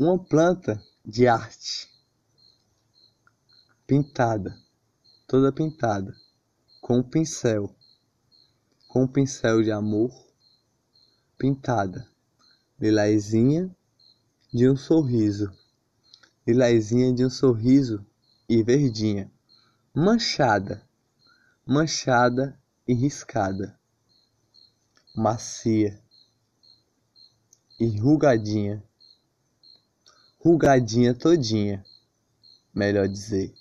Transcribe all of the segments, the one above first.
uma planta de arte pintada, toda pintada, com um pincel, com um pincel de amor, pintada, lilazinha de um sorriso, lilazinha de um sorriso e verdinha, manchada, manchada e riscada, macia, enrugadinha rugadinha todinha, melhor dizer,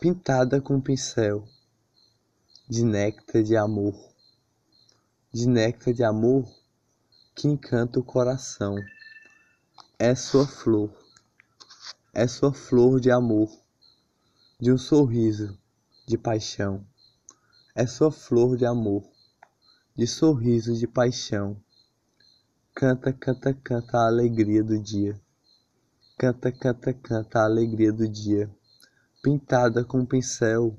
pintada com pincel de néctar de amor, de néctar de amor que encanta o coração. É sua flor, é sua flor de amor, de um sorriso de paixão. É sua flor de amor, de sorriso de paixão. Canta, canta, canta a alegria do dia. Canta, canta, canta a alegria do dia, pintada com pincel,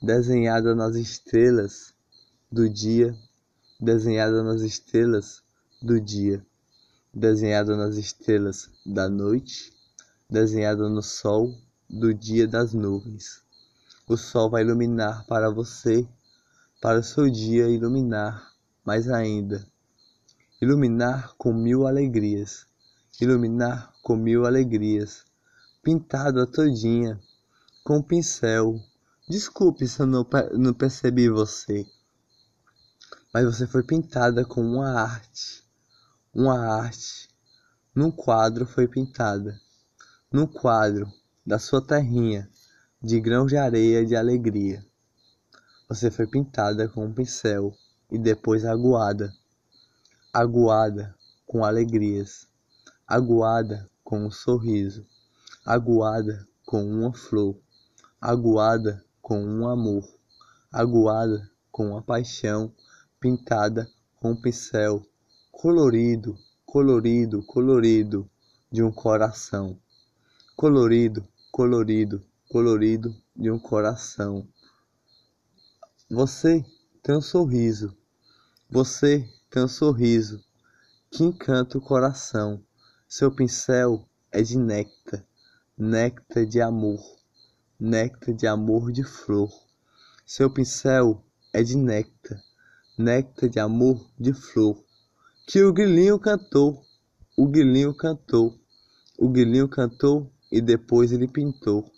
desenhada nas estrelas do dia, desenhada nas estrelas do dia, desenhada nas estrelas da noite, desenhada no sol do dia das nuvens. O sol vai iluminar para você, para o seu dia iluminar mais ainda, iluminar com mil alegrias iluminar com mil alegrias, pintada todinha, com pincel. Desculpe se eu não, não percebi você, mas você foi pintada com uma arte, uma arte. Num quadro foi pintada, num quadro da sua terrinha, de grãos de areia de alegria. Você foi pintada com um pincel e depois aguada, aguada com alegrias aguada com um sorriso, aguada com uma flor, aguada com um amor, aguada com uma paixão, pintada com um pincel, colorido, colorido, colorido de um coração, colorido, colorido, colorido de um coração. Você tem um sorriso, você tem um sorriso que encanta o coração. Seu pincel é de néctar, néctar de amor, néctar de amor de flor. Seu pincel é de néctar, néctar de amor de flor. Que o grilinho cantou, o grilinho cantou, o grilinho cantou e depois ele pintou.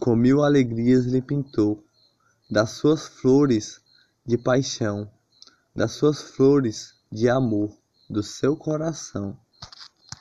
Com mil alegrias ele pintou, das suas flores de paixão, das suas flores de amor, do seu coração.